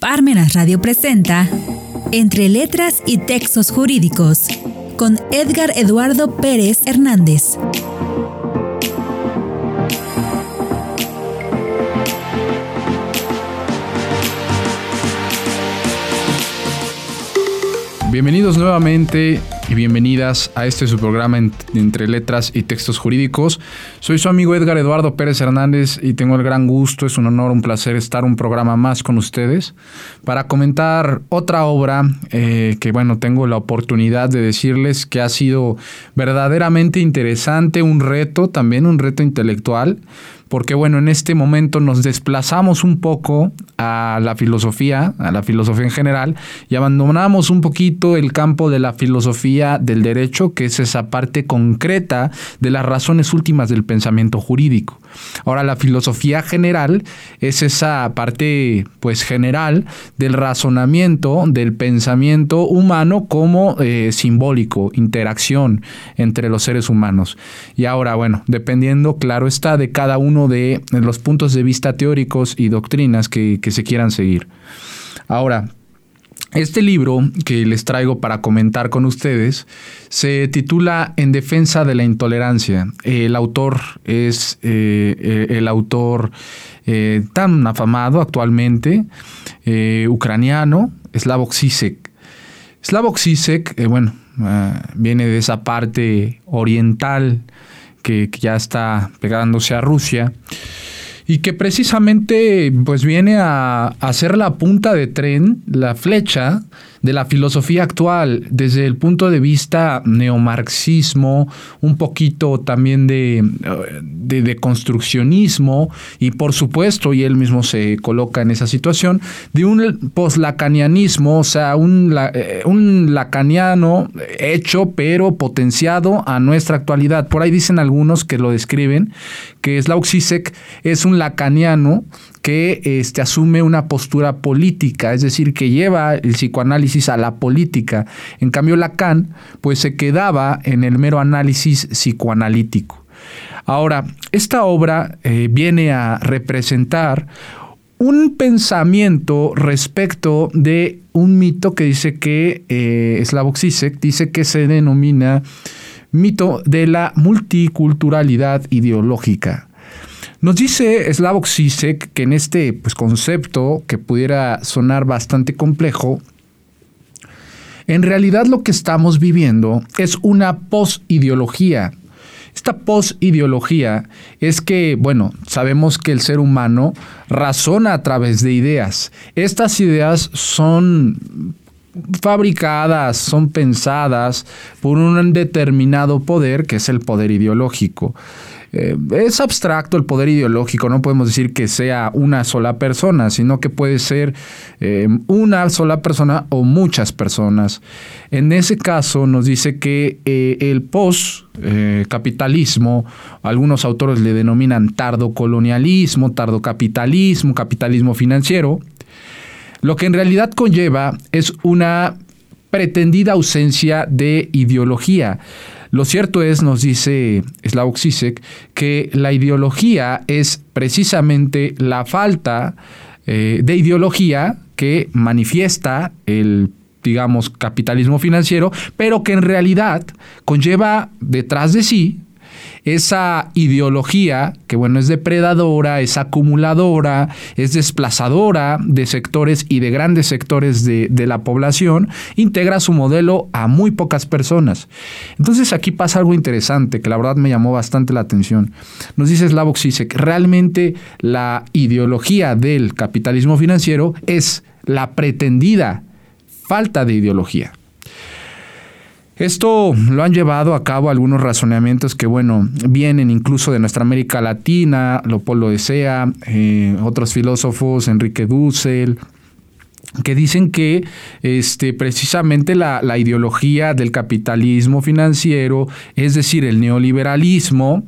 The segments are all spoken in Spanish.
Parmenas Radio presenta Entre Letras y Textos Jurídicos con Edgar Eduardo Pérez Hernández. Bienvenidos nuevamente y bienvenidas a este su programa entre letras y textos jurídicos. Soy su amigo Edgar Eduardo Pérez Hernández y tengo el gran gusto, es un honor, un placer estar un programa más con ustedes para comentar otra obra eh, que bueno, tengo la oportunidad de decirles que ha sido verdaderamente interesante, un reto, también un reto intelectual porque bueno, en este momento nos desplazamos un poco a la filosofía, a la filosofía en general, y abandonamos un poquito el campo de la filosofía del derecho, que es esa parte concreta de las razones últimas del pensamiento jurídico. Ahora, la filosofía general es esa parte, pues, general del razonamiento, del pensamiento humano como eh, simbólico, interacción entre los seres humanos. Y ahora, bueno, dependiendo, claro está, de cada uno de los puntos de vista teóricos y doctrinas que, se quieran seguir. Ahora, este libro que les traigo para comentar con ustedes se titula En defensa de la intolerancia. El autor es eh, eh, el autor eh, tan afamado actualmente, ucraniano, Slavoj Zizek. Slavoj Zizek, bueno, viene de esa parte oriental que, ya está pegándose a Rusia y que precisamente pues viene a, a ser la punta de tren, la flecha de la filosofía actual desde el punto de vista neomarxismo, un poquito también de, de, construccionismo y por supuesto, y él mismo se coloca en esa situación, de un poslacanianismo, o sea, un, eh, un lacaniano hecho pero potenciado a nuestra actualidad. Por ahí dicen algunos que lo describen, que Slavoj Zizek es un lacaniano que este, asume una postura política, es decir, que lleva el psicoanálisis a la política. En cambio, Lacan, pues se quedaba en el mero análisis psicoanalítico. Ahora, esta obra eh, viene a representar un pensamiento respecto de un mito que dice que eh, Slavoj Zizek dice que se denomina mito de la multiculturalidad ideológica. Nos dice Slavoj Zizek que en este pues, concepto, que pudiera sonar bastante complejo, en realidad lo que estamos viviendo es una posideología. Esta posideología es que, bueno, sabemos que el ser humano razona a través de ideas. Estas ideas son fabricadas, son pensadas por un determinado poder que es el poder ideológico. Eh, es abstracto el poder ideológico, no podemos decir que sea una sola persona, sino que puede ser eh, una sola persona o muchas personas. En ese caso nos dice que eh, el post-capitalismo, algunos autores le denominan tardo-colonialismo, tardo-capitalismo, capitalismo financiero, lo que en realidad conlleva es una pretendida ausencia de ideología. Lo cierto es, nos dice Slavoj Zizek, que la ideología es precisamente la falta eh, de ideología que manifiesta el digamos, capitalismo financiero, pero que en realidad conlleva detrás de sí esa ideología que, bueno, es depredadora, es acumuladora, es desplazadora de sectores y de grandes sectores de, la población, integra su modelo a muy pocas personas. Entonces aquí pasa algo interesante que la verdad me llamó bastante la atención. Nos dice Slavoj Zizek, realmente la ideología del capitalismo financiero es la pretendida falta de ideología. Esto lo han llevado a cabo algunos razonamientos que, bueno, vienen incluso de nuestra América Latina, Leopoldo de Sea, eh, otros filósofos, Enrique Dussel, que dicen que este, precisamente la, la, ideología del capitalismo financiero, es decir, el neoliberalismo,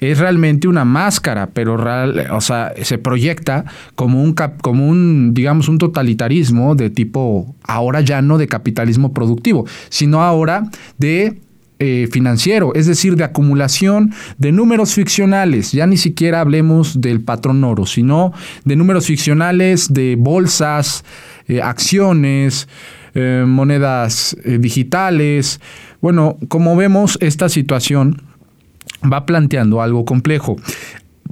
es realmente una máscara, pero real, o sea, se proyecta como un, como un, digamos, un totalitarismo de tipo, ahora ya no de capitalismo productivo, sino ahora de eh, financiero, es decir, de acumulación de números ficcionales. Ya ni siquiera hablemos del patrón oro, sino de números ficcionales de bolsas, eh, acciones, eh, monedas digitales. Bueno, como vemos, esta situación va planteando algo complejo.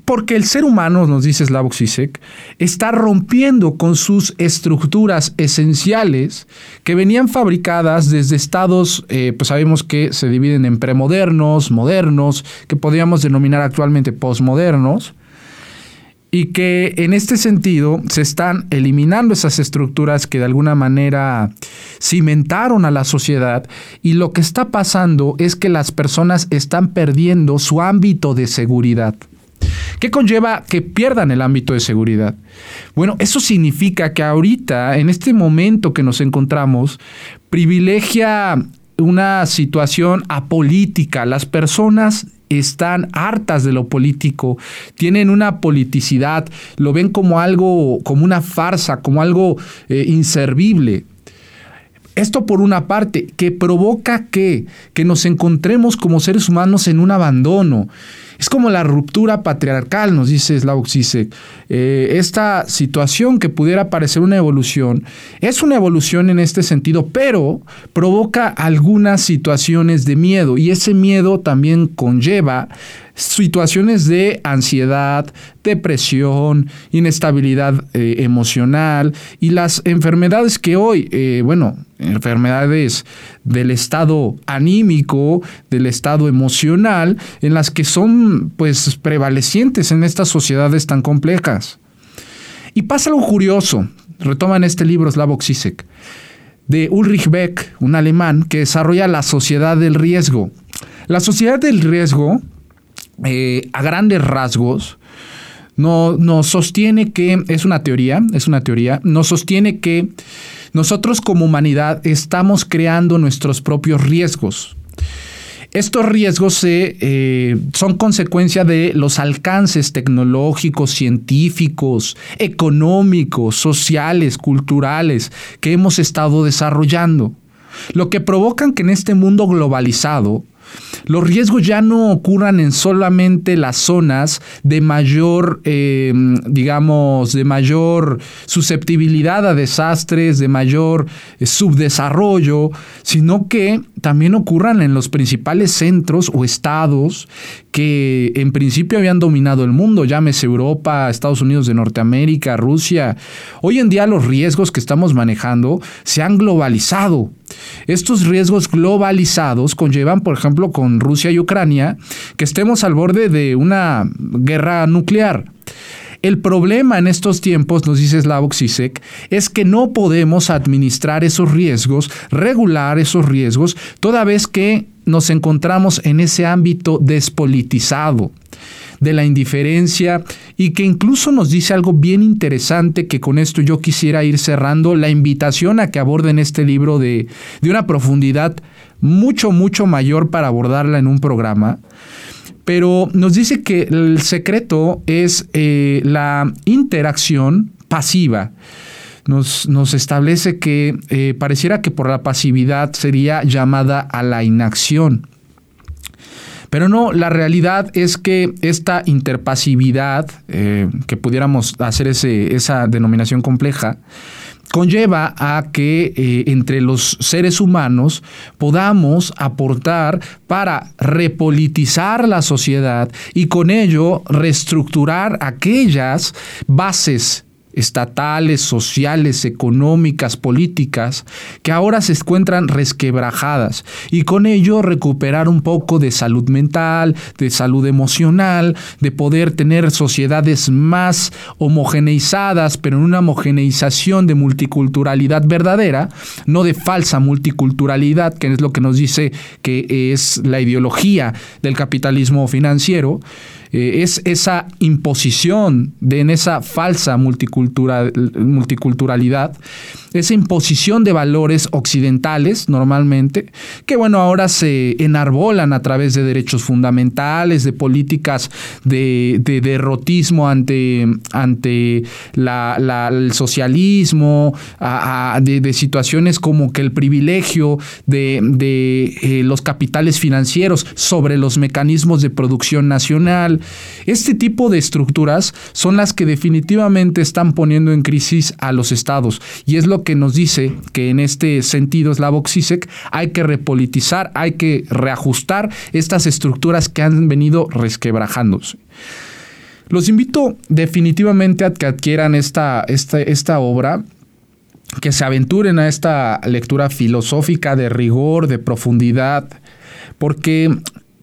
Porque el ser humano, nos dice Slavoj Zizek, está rompiendo con sus estructuras esenciales que venían fabricadas desde estados, eh, pues sabemos que se dividen en premodernos, modernos, que podríamos denominar actualmente posmodernos, y que en este sentido se están eliminando esas estructuras que de alguna manera cimentaron a la sociedad y lo que está pasando es que las personas están perdiendo su ámbito de seguridad. ¿Qué conlleva que pierdan el ámbito de seguridad? Bueno, eso significa que ahorita, en este momento que nos encontramos, privilegia una situación apolítica. Las personas están hartas de lo político, tienen una politicidad, lo ven como algo, como una farsa, como algo eh, inservible. Esto por una parte, que provoca que, que nos encontremos como seres humanos en un abandono. Es como la ruptura patriarcal, nos dice Slavoj Zizek. Eh, esta situación que pudiera parecer una evolución, es una evolución en este sentido, pero provoca algunas situaciones de miedo y ese miedo también conlleva situaciones de ansiedad, depresión, inestabilidad eh, emocional y las enfermedades que hoy, eh, bueno, enfermedades del estado anímico, del estado emocional, en las que son pues prevalecientes en estas sociedades tan complejas. Y pasa algo curioso, retoma en este libro Slavoj Zizek, de Ulrich Beck, un alemán, que desarrolla la sociedad del riesgo. La sociedad del riesgo eh, a grandes rasgos, nos no sostiene que, es una teoría, es una teoría, nos sostiene que nosotros como humanidad estamos creando nuestros propios riesgos. Estos riesgos eh, son consecuencia de los alcances tecnológicos, científicos, económicos, sociales, culturales que hemos estado desarrollando. Lo que provocan que en este mundo globalizado los riesgos ya no ocurran en solamente las zonas de mayor, em, digamos, de mayor susceptibilidad a desastres, de mayor eh, subdesarrollo, sino que también ocurran en los principales centros o estados que en principio habían dominado el mundo, llámese Europa, Estados Unidos de Norteamérica, Rusia. Hoy en día los riesgos que estamos manejando se han globalizado. Estos riesgos globalizados conllevan, por ejemplo, con Rusia y Ucrania, que estemos al borde de una guerra nuclear. El problema en estos tiempos, nos dice Slavoj Zizek, es que no podemos administrar esos riesgos, regular esos riesgos, toda vez que nos encontramos en ese ámbito despolitizado de la indiferencia y que incluso nos dice algo bien interesante que con esto yo quisiera ir cerrando, la invitación a que aborden este libro de, de una profundidad mucho, mucho mayor para abordarla en un programa. Pero nos dice que el secreto es eh, la interacción pasiva. Nos, nos, establece que eh, pareciera que por la pasividad sería llamada a la inacción. Pero no, la realidad es que esta interpasividad, eh, que pudiéramos hacer ese, esa denominación compleja, conlleva a que eh, entre los seres humanos podamos aportar para repolitizar la sociedad y con ello reestructurar aquellas bases estatales, sociales, económicas, políticas, que ahora se encuentran resquebrajadas. Y con ello recuperar un poco de salud mental, de salud emocional, de poder tener sociedades más homogeneizadas, pero en una homogeneización de multiculturalidad verdadera, no de falsa multiculturalidad, que es lo que nos dice que es la ideología del capitalismo financiero, eh, es esa imposición de en esa falsa multiculturalidad, esa imposición de valores occidentales normalmente, que bueno, ahora se enarbolan a través de derechos fundamentales, de políticas de, derrotismo ante, ante el socialismo, de, situaciones como que el privilegio de, eh, los capitales financieros sobre los mecanismos de producción nacional. Este tipo de estructuras son las que definitivamente están poniendo en crisis a los estados y es lo que nos dice que en este sentido Slavoj Zizek hay que repolitizar, hay que reajustar estas estructuras que han venido resquebrajándose. Los invito definitivamente a que adquieran esta, esta, esta obra que se aventuren a esta lectura filosófica de rigor, de profundidad, porque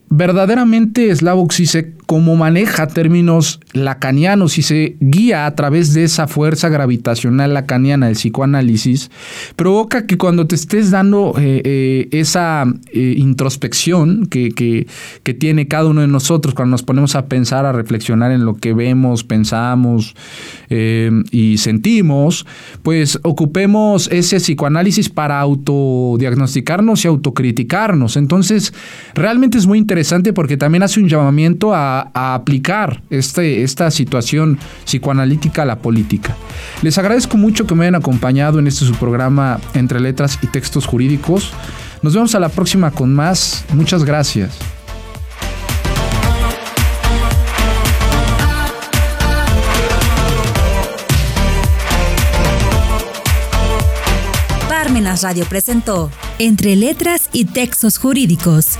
verdaderamente Slavoj Zizek como maneja términos lacanianos y se guía a través de esa fuerza gravitacional lacaniana del psicoanálisis, provoca que cuando te estés dando eh, eh, esa eh, introspección que, que, tiene cada uno de nosotros cuando nos ponemos a pensar, a reflexionar en lo que vemos, pensamos y sentimos, pues ocupemos ese psicoanálisis para autodiagnosticarnos y autocriticarnos. Entonces, realmente es muy interesante porque también hace un llamamiento a aplicar este, esta situación psicoanalítica a la política. Les agradezco mucho que me hayan acompañado en este su programa Entre Letras y Textos Jurídicos. Nos vemos a la próxima con más. Muchas gracias. Parmenas Radio presentó Entre Letras y Textos Jurídicos